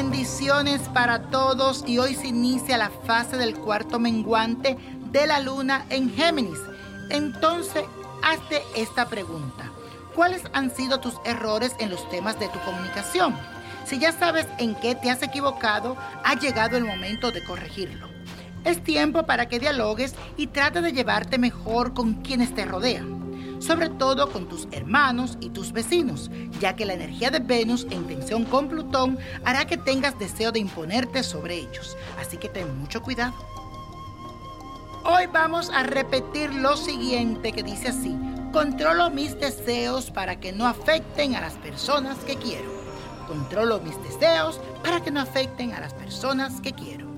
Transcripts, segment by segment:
Bendiciones para todos y hoy se inicia la fase del cuarto menguante de la luna en Géminis. Entonces, hazte esta pregunta. ¿Cuáles han sido tus errores en los temas de tu comunicación? Si ya sabes en qué te has equivocado, ha llegado el momento de corregirlo. Es tiempo para que dialogues y trate de llevarte mejor con quienes te rodean sobre todo con tus hermanos y tus vecinos, ya que la energía de Venus en tensión con Plutón hará que tengas deseo de imponerte sobre ellos, así que ten mucho cuidado. Hoy vamos a repetir lo siguiente que dice así, controlo mis deseos para que no afecten a las personas que quiero. Controlo mis deseos para que no afecten a las personas que quiero.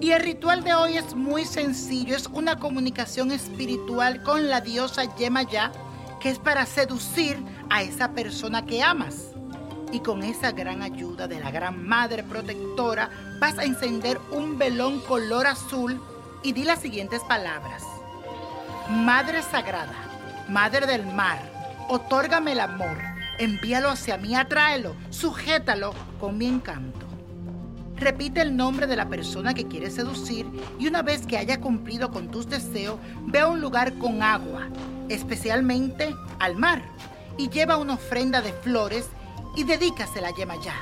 Y el ritual de hoy es muy sencillo, es una comunicación espiritual con la diosa Yemayá, que es para seducir a esa persona que amas. Y con esa gran ayuda de la gran madre protectora, vas a encender un velón color azul y di las siguientes palabras. Madre sagrada, madre del mar, otórgame el amor, envíalo hacia mí, atráelo, sujétalo con mi encanto. Repite el nombre de la persona que quieres seducir y una vez que haya cumplido con tus deseos, ve a un lugar con agua, especialmente al mar, y lleva una ofrenda de flores y dedícasela a Yemayá.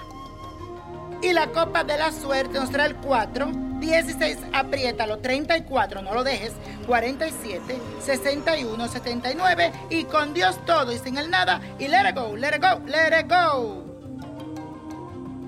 Y la copa de la suerte nos trae el 4, 16, apriétalo, 34, no lo dejes, 47, 61, 79 y con Dios todo y sin el nada y let it go, let it go, let it go.